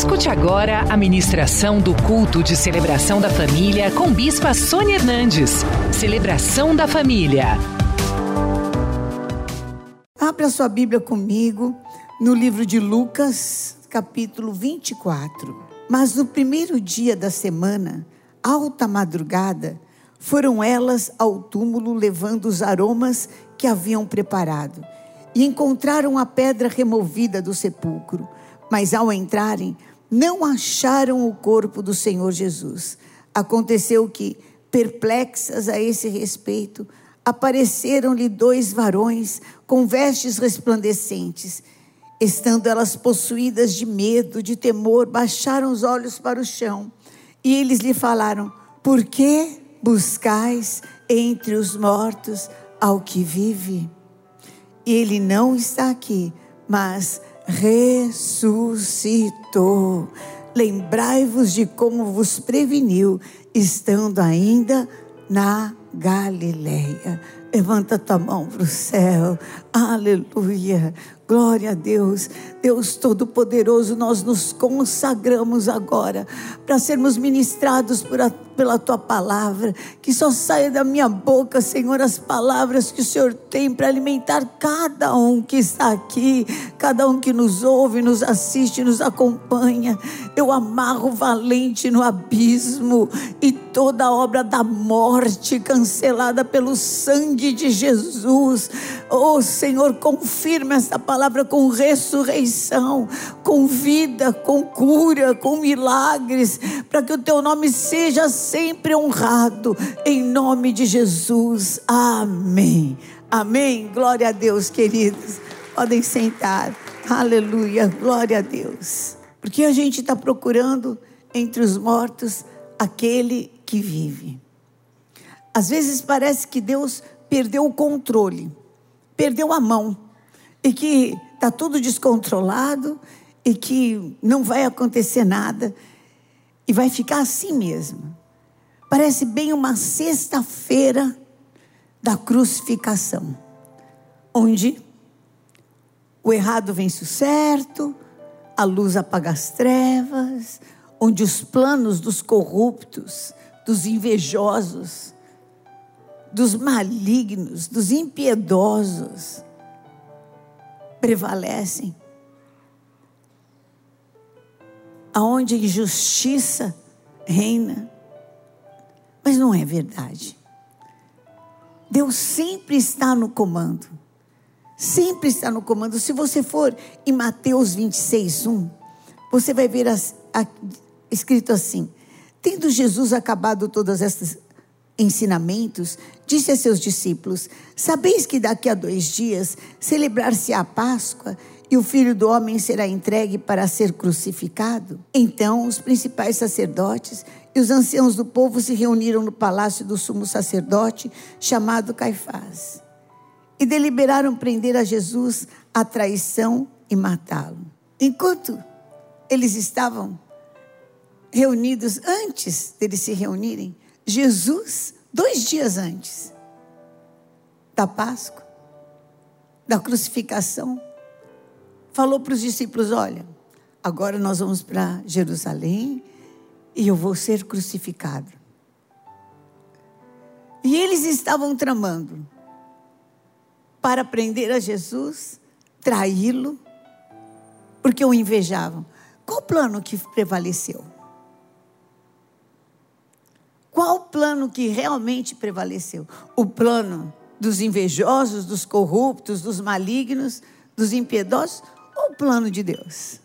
Escute agora a ministração do culto de celebração da família com Bispa Sônia Hernandes. Celebração da família. Abra sua Bíblia comigo no livro de Lucas, capítulo 24. Mas no primeiro dia da semana, alta madrugada, foram elas ao túmulo levando os aromas que haviam preparado e encontraram a pedra removida do sepulcro. Mas ao entrarem, não acharam o corpo do Senhor Jesus. Aconteceu que, perplexas a esse respeito, apareceram-lhe dois varões com vestes resplandecentes. Estando elas possuídas de medo, de temor, baixaram os olhos para o chão e eles lhe falaram: Por que buscais entre os mortos ao que vive? Ele não está aqui, mas ressuscitou. Lembrai-vos de como vos preveniu, estando ainda na Galileia. Levanta tua mão para o céu. Aleluia. Glória a Deus, Deus Todo-Poderoso, nós nos consagramos agora para sermos ministrados por a, pela tua palavra. Que só saia da minha boca, Senhor, as palavras que o Senhor tem para alimentar cada um que está aqui, cada um que nos ouve, nos assiste, nos acompanha. Eu amarro valente no abismo e toda obra da morte cancelada pelo sangue de Jesus. Oh, Senhor, confirma esta palavra com ressurreição, com vida, com cura, com milagres, para que o teu nome seja sempre honrado, em nome de Jesus. Amém. Amém. Glória a Deus, queridos. Podem sentar. Aleluia. Glória a Deus. Porque a gente está procurando entre os mortos aquele que vive. Às vezes parece que Deus perdeu o controle, perdeu a mão e que está tudo descontrolado e que não vai acontecer nada e vai ficar assim mesmo. Parece bem uma sexta-feira da crucificação, onde o errado vence o certo, a luz apaga as trevas, onde os planos dos corruptos, dos invejosos, dos malignos, dos impiedosos, prevalecem. Aonde a injustiça reina. Mas não é verdade. Deus sempre está no comando. Sempre está no comando. Se você for em Mateus 26, 1, você vai ver as, a, escrito assim: Tendo Jesus acabado todas estas ensinamentos, disse a seus discípulos: Sabeis que daqui a dois dias celebrar-se a Páscoa e o filho do homem será entregue para ser crucificado? Então os principais sacerdotes e os anciãos do povo se reuniram no palácio do sumo sacerdote, chamado Caifás, e deliberaram prender a Jesus a traição e matá-lo. Enquanto eles estavam reunidos, antes deles se reunirem, Jesus, dois dias antes da Páscoa, da crucificação, falou para os discípulos: Olha, agora nós vamos para Jerusalém e eu vou ser crucificado. E eles estavam tramando para prender a Jesus, traí-lo, porque o invejavam. Qual o plano que prevaleceu? Qual plano que realmente prevaleceu? O plano dos invejosos, dos corruptos, dos malignos, dos impiedosos o plano de Deus?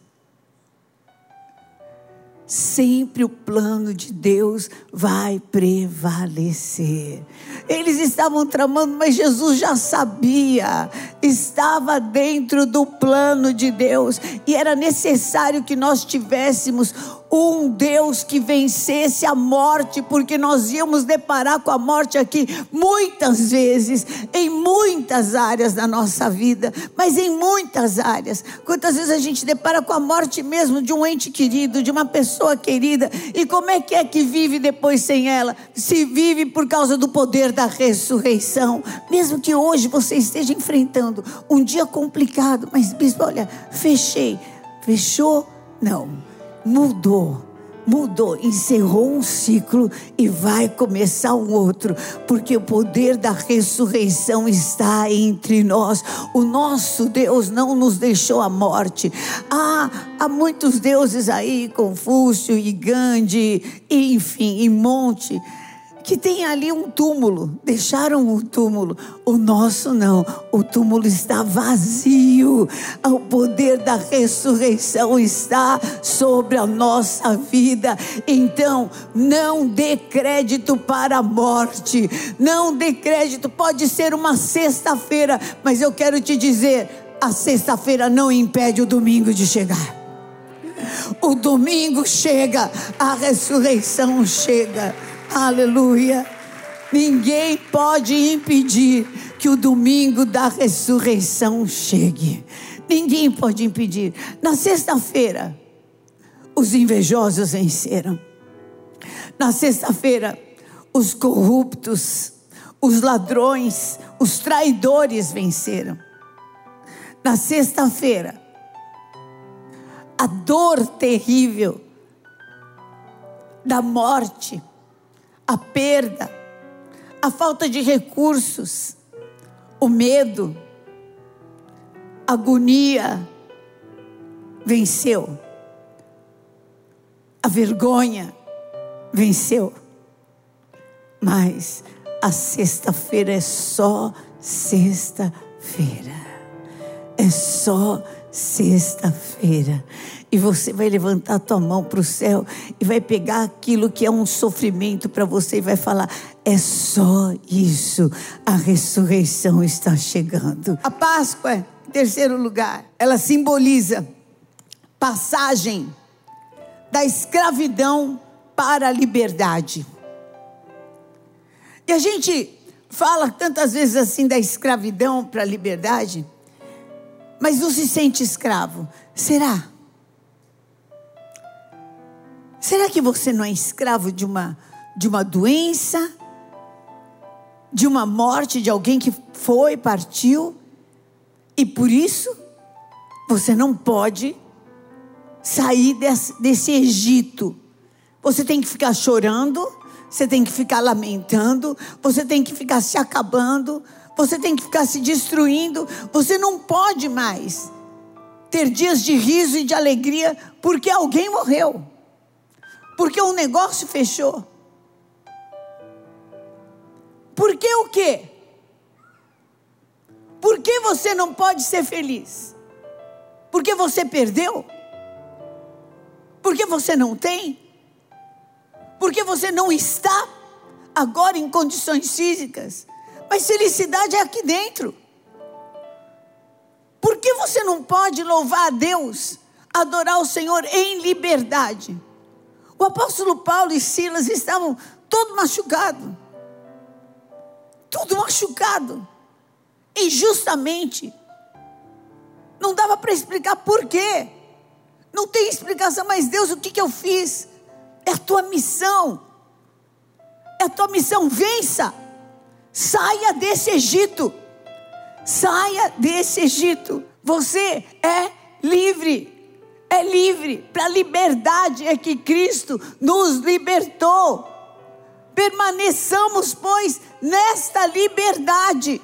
sempre o plano de Deus vai prevalecer. Eles estavam tramando, mas Jesus já sabia, estava dentro do plano de Deus e era necessário que nós tivéssemos um Deus que vencesse a morte, porque nós íamos deparar com a morte aqui muitas vezes, em muitas áreas da nossa vida, mas em muitas áreas. Quantas vezes a gente depara com a morte mesmo de um ente querido, de uma pessoa querida, e como é que é que vive depois sem ela? Se vive por causa do poder da ressurreição, mesmo que hoje você esteja enfrentando um dia complicado, mas bispo, olha, fechei, fechou? Não mudou mudou, encerrou um ciclo e vai começar um outro, porque o poder da ressurreição está entre nós. O nosso Deus não nos deixou a morte. Ah, há muitos deuses aí, Confúcio e Gandhi, enfim, e monte que tem ali um túmulo. Deixaram o túmulo. O nosso não. O túmulo está vazio. O poder da ressurreição está sobre a nossa vida. Então, não dê crédito para a morte. Não dê crédito. Pode ser uma sexta-feira, mas eu quero te dizer: a sexta-feira não impede o domingo de chegar. O domingo chega, a ressurreição chega. Aleluia. Ninguém pode impedir que o domingo da ressurreição chegue. Ninguém pode impedir. Na sexta-feira, os invejosos venceram. Na sexta-feira, os corruptos, os ladrões, os traidores venceram. Na sexta-feira, a dor terrível da morte a perda, a falta de recursos, o medo, a agonia venceu. A vergonha venceu. Mas a sexta-feira é só sexta-feira. É só sexta-feira e você vai levantar a tua mão para o céu e vai pegar aquilo que é um sofrimento para você e vai falar: é só isso, a ressurreição está chegando. A Páscoa, em terceiro lugar, ela simboliza passagem da escravidão para a liberdade. E a gente fala tantas vezes assim da escravidão para a liberdade, mas não se sente escravo. Será? Será que você não é escravo de uma, de uma doença? De uma morte de alguém que foi, partiu? E por isso você não pode sair desse, desse Egito. Você tem que ficar chorando, você tem que ficar lamentando, você tem que ficar se acabando, você tem que ficar se destruindo. Você não pode mais ter dias de riso e de alegria porque alguém morreu porque o negócio fechou. Por que o quê? Por que você não pode ser feliz? Porque você perdeu? Porque você não tem? Porque você não está agora em condições físicas? Mas felicidade é aqui dentro. Por que você não pode louvar a Deus, adorar o Senhor em liberdade? O apóstolo Paulo e Silas estavam todo machucado. Tudo machucado. Injustamente. Não dava para explicar por quê. Não tem explicação, mas Deus, o que, que eu fiz? É a tua missão. É a tua missão. Vença. Saia desse Egito. Saia desse Egito. Você é livre é livre, para a liberdade é que Cristo nos libertou. Permaneçamos, pois, nesta liberdade.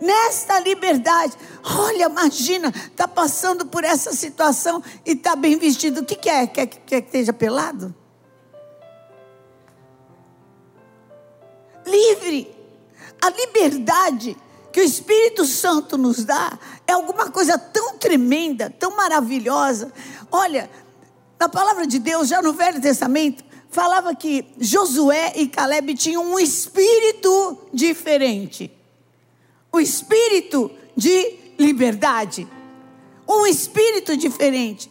Nesta liberdade. Olha, imagina, está passando por essa situação e está bem vestido. O que, que é? Quer, quer que esteja pelado? Livre. A liberdade que o Espírito Santo nos dá é alguma coisa tão tremenda, tão maravilhosa. Olha, na palavra de Deus, já no Velho Testamento, falava que Josué e Caleb tinham um espírito diferente. O espírito de liberdade. Um espírito diferente.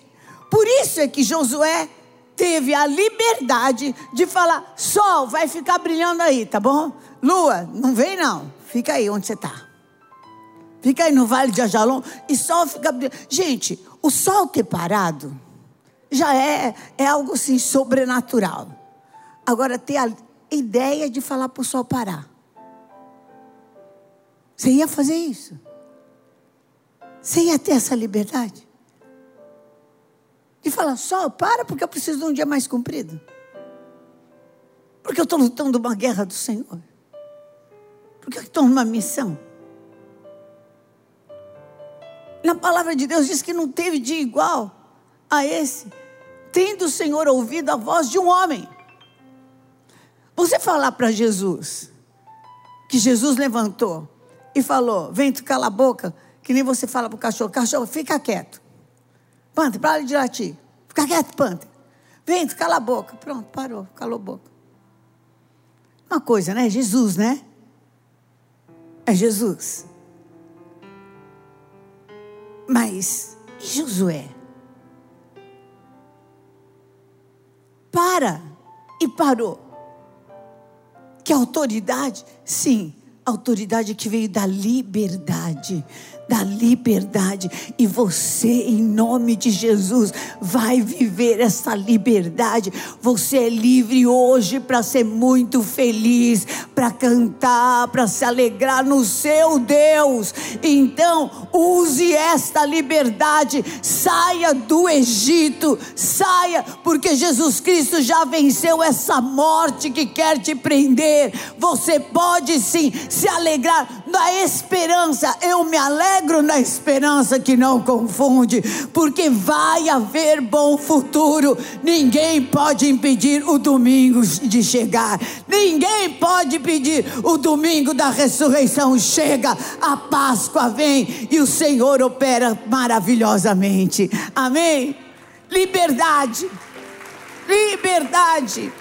Por isso é que Josué teve a liberdade de falar: sol vai ficar brilhando aí, tá bom? Lua, não vem não, fica aí onde você está. Fica aí no Vale de Ajalon e sol fica. Gente, o sol ter parado já é, é algo assim sobrenatural. Agora, ter a ideia de falar para o sol parar. Você ia fazer isso? Você ia ter essa liberdade? Falar, só para porque eu preciso de um dia mais comprido. Porque eu estou lutando uma guerra do Senhor. Porque eu estou numa missão. Na palavra de Deus diz que não teve dia igual a esse, tendo o Senhor ouvido a voz de um homem. Você falar para Jesus, que Jesus levantou e falou: Vento, cala a boca, que nem você fala para o cachorro: Cachorro, fica quieto. Panther, para de latir. Fica quieto, Panther. Vento, cala a boca. Pronto, parou, calou a boca. Uma coisa, né? Jesus, né? É Jesus. Mas e Josué? Para e parou. Que autoridade? Sim, autoridade que veio da liberdade da liberdade. E você, em nome de Jesus, vai viver essa liberdade. Você é livre hoje para ser muito feliz, para cantar, para se alegrar no seu Deus. Então, use esta liberdade. Saia do Egito, saia, porque Jesus Cristo já venceu essa morte que quer te prender. Você pode sim se alegrar na esperança. Eu me alegro alegro na esperança que não confunde, porque vai haver bom futuro. Ninguém pode impedir o domingo de chegar. Ninguém pode pedir o domingo da ressurreição chega, a Páscoa vem e o Senhor opera maravilhosamente. Amém. Liberdade. Liberdade.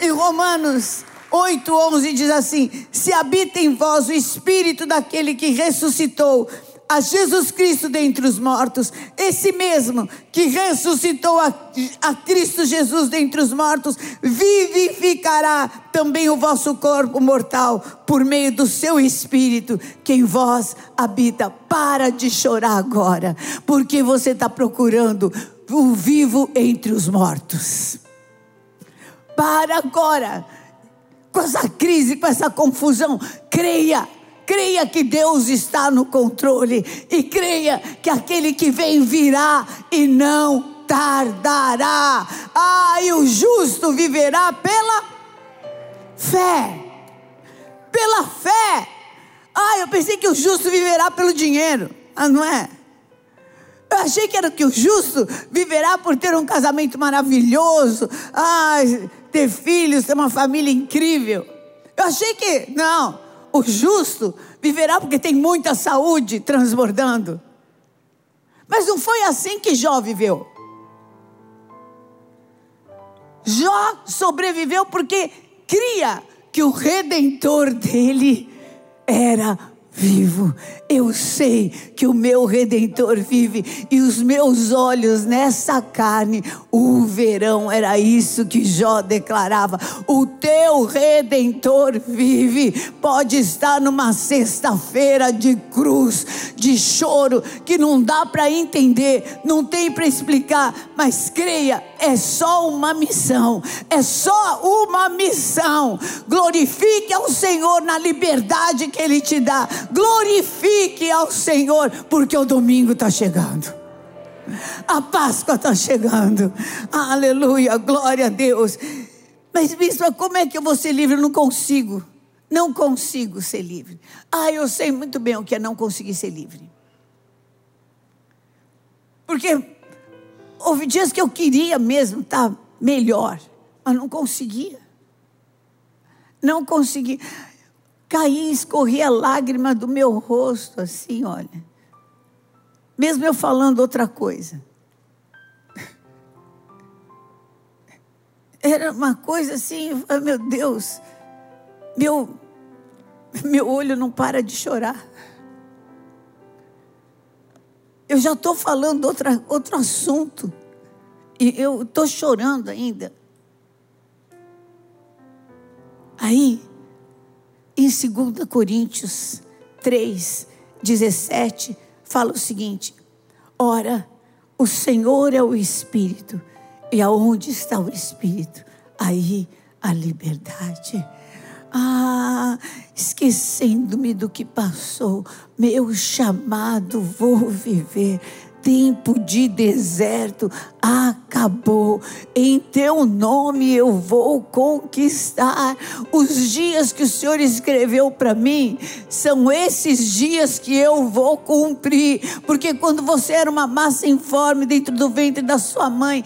Em Romanos 8,11 diz assim: Se habita em vós o espírito daquele que ressuscitou a Jesus Cristo dentre os mortos, esse mesmo que ressuscitou a, a, Cristo Jesus dentre os mortos, vivificará também o vosso corpo mortal por meio do seu espírito que em vós habita. Para de chorar agora, porque você está procurando o vivo entre os mortos. Para agora com essa crise, com essa confusão, creia. Creia que Deus está no controle e creia que aquele que vem virá e não tardará. Ah, e o justo viverá pela fé. Pela fé. Ah, eu pensei que o justo viverá pelo dinheiro. Ah, não é? Eu achei que era que o justo viverá por ter um casamento maravilhoso. Ah, ter filhos, ter uma família incrível. Eu achei que, não, o justo viverá porque tem muita saúde transbordando. Mas não foi assim que Jó viveu. Jó sobreviveu porque cria que o redentor dele era vivo. Eu sei que o meu redentor vive e os meus olhos nessa carne o verão. Era isso que Jó declarava. O teu redentor vive. Pode estar numa sexta-feira de cruz, de choro, que não dá para entender, não tem para explicar, mas creia, é só uma missão. É só uma missão. Glorifique ao Senhor na liberdade que Ele te dá glorifique ao Senhor, porque o domingo está chegando. A Páscoa está chegando. Aleluia, glória a Deus. Mas, bispo, como é que eu vou ser livre? Eu não consigo. Não consigo ser livre. Ah, eu sei muito bem o que é não conseguir ser livre. Porque houve dias que eu queria mesmo estar melhor, mas não conseguia. Não conseguia caía, escorria lágrima do meu rosto, assim, olha. Mesmo eu falando outra coisa. Era uma coisa assim, meu Deus, meu, meu olho não para de chorar. Eu já estou falando outra, outro assunto. E eu estou chorando ainda. Aí, em 2 Coríntios 3, 17, fala o seguinte: Ora, o Senhor é o Espírito, e aonde está o Espírito? Aí a liberdade. Ah, esquecendo-me do que passou, meu chamado vou viver tempo de deserto acabou. Em teu nome eu vou conquistar. Os dias que o Senhor escreveu para mim são esses dias que eu vou cumprir. Porque quando você era uma massa informe dentro do ventre da sua mãe,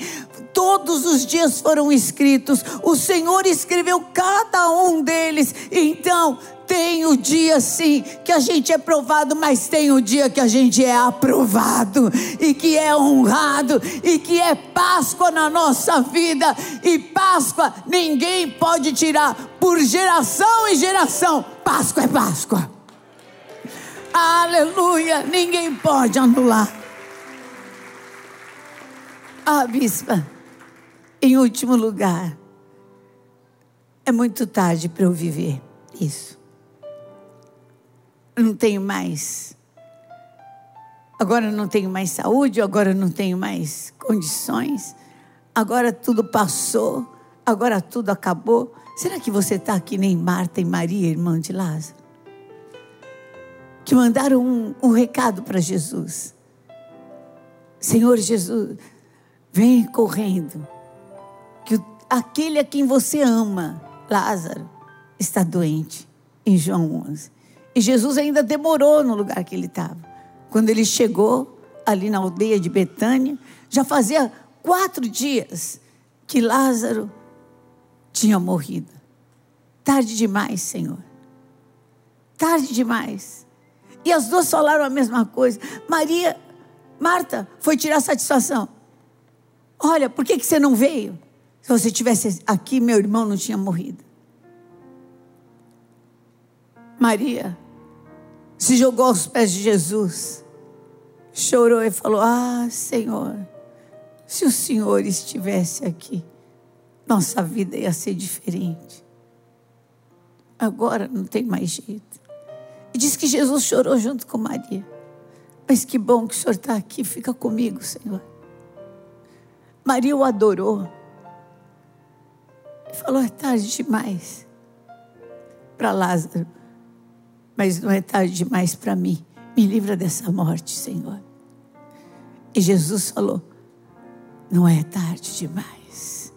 todos os dias foram escritos. O Senhor escreveu cada um deles. Então, tem o dia sim que a gente é provado, mas tem o dia que a gente é aprovado e que é honrado e que é Páscoa na nossa vida. E Páscoa ninguém pode tirar por geração e geração. Páscoa é Páscoa. Aleluia, ninguém pode anular. Ah, bispa, em último lugar, é muito tarde para eu viver isso não tenho mais. Agora não tenho mais saúde, agora não tenho mais condições. Agora tudo passou, agora tudo acabou. Será que você está aqui nem Marta e Maria, irmã de Lázaro? Que mandaram um, um recado para Jesus. Senhor Jesus, vem correndo, que aquele a quem você ama, Lázaro, está doente, em João 11. E Jesus ainda demorou no lugar que ele estava. Quando ele chegou ali na aldeia de Betânia, já fazia quatro dias que Lázaro tinha morrido. Tarde demais, Senhor. Tarde demais. E as duas falaram a mesma coisa. Maria, Marta, foi tirar satisfação. Olha, por que, que você não veio? Se você tivesse aqui, meu irmão não tinha morrido. Maria se jogou aos pés de Jesus, chorou e falou: Ah, Senhor, se o Senhor estivesse aqui, nossa vida ia ser diferente. Agora não tem mais jeito. E diz que Jesus chorou junto com Maria. Mas que bom que o Senhor está aqui, fica comigo, Senhor. Maria o adorou. Falou: é tarde demais para Lázaro mas não é tarde demais para mim. Me livra dessa morte, Senhor. E Jesus falou: Não é tarde demais.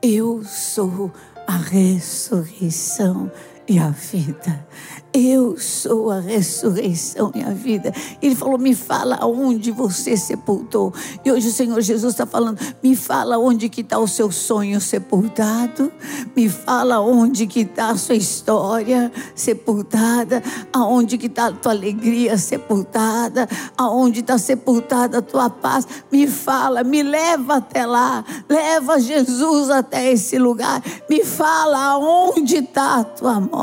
Eu sou a ressurreição e a vida. Eu sou a ressurreição e a vida. Ele falou: Me fala onde você sepultou. E hoje o Senhor Jesus está falando: Me fala onde que está o seu sonho sepultado. Me fala onde que está a sua história sepultada. Aonde que está a tua alegria sepultada. Aonde está sepultada a tua paz. Me fala, me leva até lá. Leva Jesus até esse lugar. Me fala aonde está a tua morte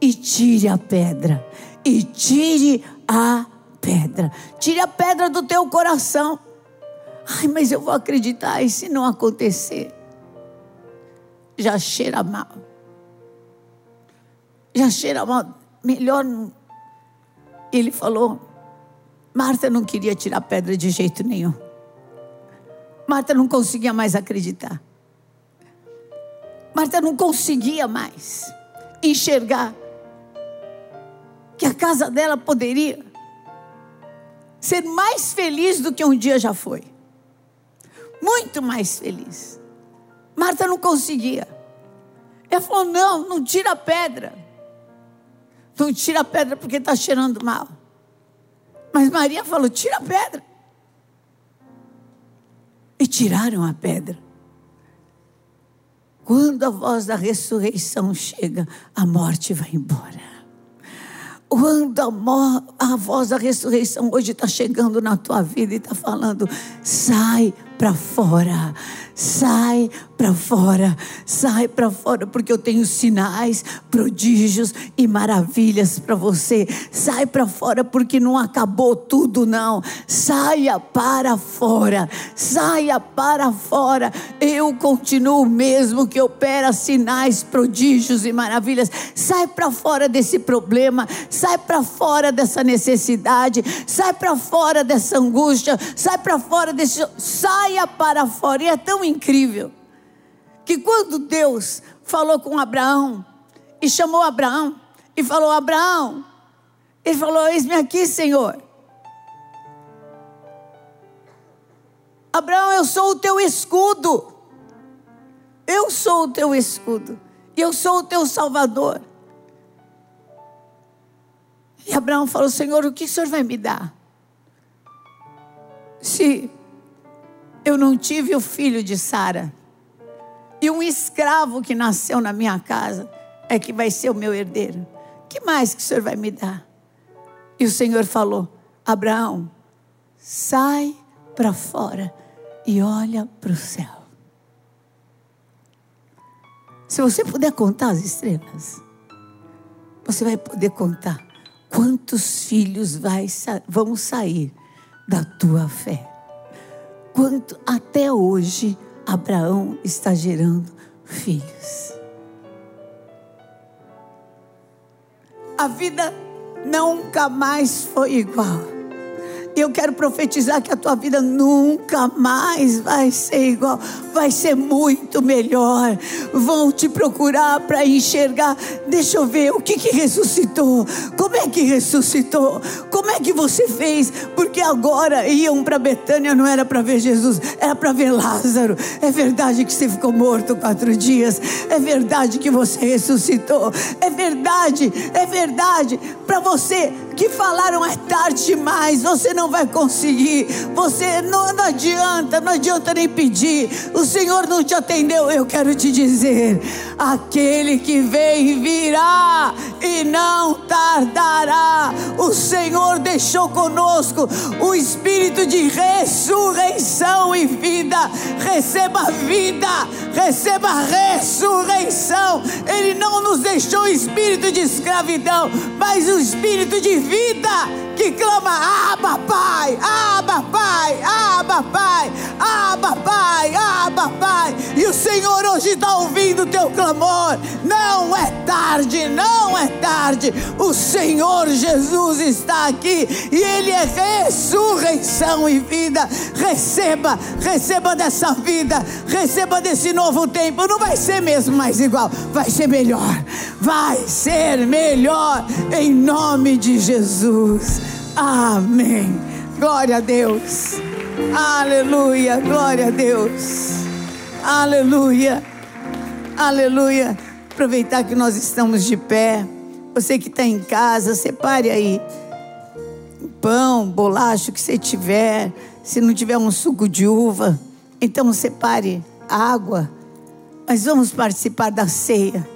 e tire a pedra. E tire a pedra. Tire a pedra do teu coração. Ai, mas eu vou acreditar, e se não acontecer? Já cheira mal. Já cheira mal. Melhor. Ele falou. Marta não queria tirar pedra de jeito nenhum. Marta não conseguia mais acreditar. Marta não conseguia mais enxergar que a casa dela poderia ser mais feliz do que um dia já foi. Muito mais feliz. Marta não conseguia. Ela falou: não, não tira a pedra. Não tira a pedra porque está cheirando mal. Mas Maria falou: tira a pedra. E tiraram a pedra. Quando a voz da ressurreição chega, a morte vai embora. Quando a, a voz da ressurreição hoje está chegando na tua vida e está falando, sai para fora, sai para fora, sai para fora, porque eu tenho sinais, prodígios e maravilhas para você. Sai para fora, porque não acabou tudo, não. Saia para fora, saia para fora. Eu continuo mesmo que opera sinais, prodígios e maravilhas. Sai para fora desse problema, sai para fora dessa necessidade, sai para fora dessa angústia, sai para fora desse. Saia para fora. E é tão incrível que quando Deus falou com Abraão e chamou Abraão e falou: Abraão, ele falou: Eis-me aqui, Senhor. Abraão, eu sou o teu escudo. Eu sou o teu escudo. Eu sou o teu salvador. E Abraão falou: Senhor, o que o senhor vai me dar? Se eu não tive o filho de Sara, e um escravo que nasceu na minha casa é que vai ser o meu herdeiro. Que mais que o Senhor vai me dar? E o Senhor falou: Abraão, sai para fora e olha para o céu. Se você puder contar as estrelas, você vai poder contar quantos filhos vai, vão sair da tua fé. Quanto até hoje Abraão está gerando filhos. A vida nunca mais foi igual. Eu quero profetizar que a tua vida nunca mais vai ser igual, vai ser muito melhor. Vão te procurar para enxergar. Deixa eu ver o que que ressuscitou. Como é que ressuscitou? Como é que você fez? Porque agora iam para Betânia não era para ver Jesus, era para ver Lázaro. É verdade que você ficou morto quatro dias. É verdade que você ressuscitou. É verdade, é verdade. Para você que falaram é tarde demais, você não vai conseguir, você não, não adianta, não adianta nem pedir, o Senhor não te atendeu. Eu quero te dizer: aquele que vem virá e não tardará. O Senhor deixou conosco o espírito de ressurreição e vida. Receba vida, receba ressurreição. Ele não nos deixou o espírito de escravidão, mas o espírito de vida que clama: Abba, Pai, Abba, Pai, Abba, Pai, Abba, Pai, Abba, Pai. E o Senhor hoje está ouvindo o teu clamor. Não é tarde, não é tarde. O Senhor Jesus está aqui e Ele é ressurreição e vida. Receba, receba dessa vida, receba desse novo tempo. Não vai ser mesmo mais igual, vai ser melhor, vai ser melhor em nome de Jesus. Amém. Glória a Deus. Aleluia. Glória a Deus. Aleluia. Aleluia. Aproveitar que nós estamos de pé. Você que está em casa, separe aí pão, bolacha, o que você tiver. Se não tiver um suco de uva, então separe água. Mas vamos participar da ceia.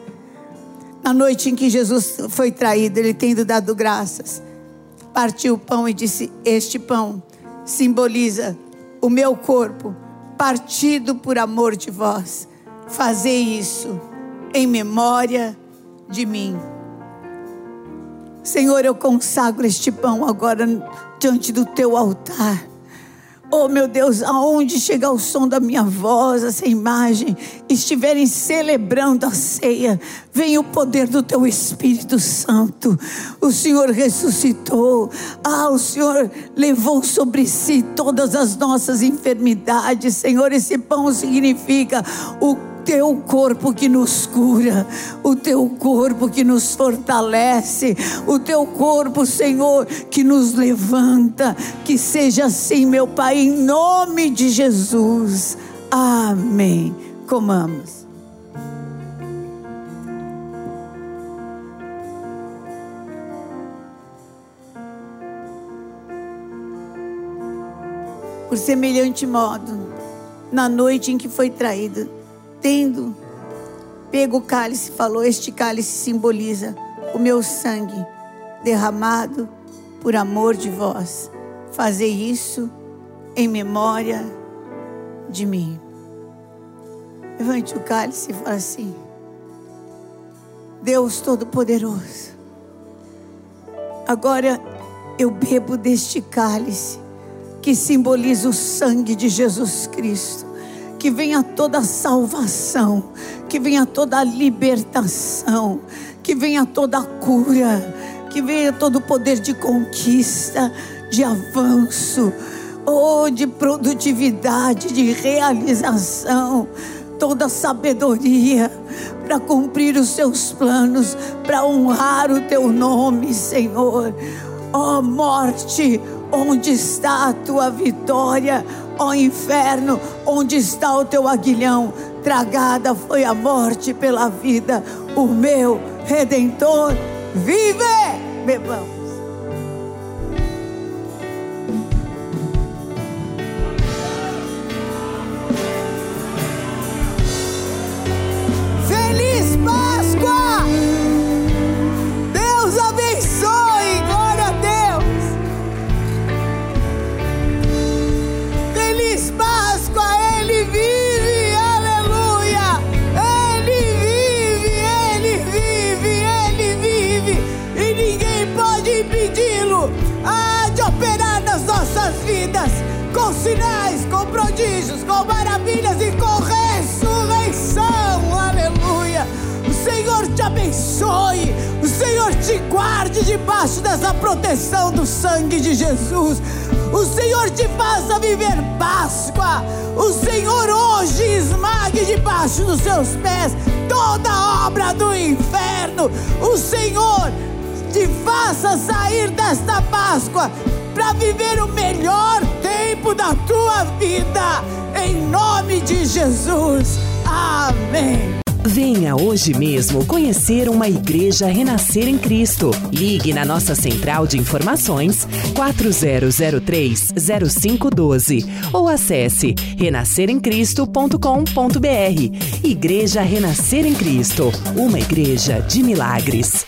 Na noite em que Jesus foi traído, ele tendo dado graças, partiu o pão e disse: Este pão simboliza o meu corpo, partido por amor de vós. Fazei isso em memória de mim. Senhor, eu consagro este pão agora diante do teu altar. Oh meu Deus, aonde chegar o som da minha voz, essa imagem, estiverem celebrando a ceia, vem o poder do teu Espírito Santo. O Senhor ressuscitou. Ah, o Senhor levou sobre si todas as nossas enfermidades. Senhor, esse pão significa o teu corpo que nos cura, o teu corpo que nos fortalece, o teu corpo, Senhor, que nos levanta. Que seja assim, meu Pai, em nome de Jesus. Amém. Comamos. Por semelhante modo, na noite em que foi traído, tendo pego o cálice, falou: Este cálice simboliza o meu sangue derramado por amor de vós. Fazei isso em memória de mim. Levante o cálice e fala assim: Deus Todo-Poderoso, agora eu bebo deste cálice que simboliza o sangue de Jesus Cristo que venha toda salvação, que venha toda libertação, que venha toda cura, que venha todo o poder de conquista, de avanço, ou de produtividade, de realização, toda sabedoria para cumprir os seus planos, para honrar o teu nome, Senhor. Ó oh, morte, onde está a tua vitória? Ó inferno, onde está o teu aguilhão? Tragada foi a morte pela vida. O meu redentor vive. Bebamos. abençoe, o Senhor te guarde debaixo dessa proteção do sangue de Jesus. O Senhor te faça viver Páscoa. O Senhor hoje esmague debaixo dos seus pés toda obra do inferno. O Senhor te faça sair desta Páscoa para viver o melhor tempo da tua vida. Em nome de Jesus. Amém. Venha hoje mesmo conhecer uma igreja renascer em Cristo. Ligue na nossa central de informações 4003-0512 ou acesse renasceremcristo.com.br. Igreja Renascer em Cristo, uma igreja de milagres.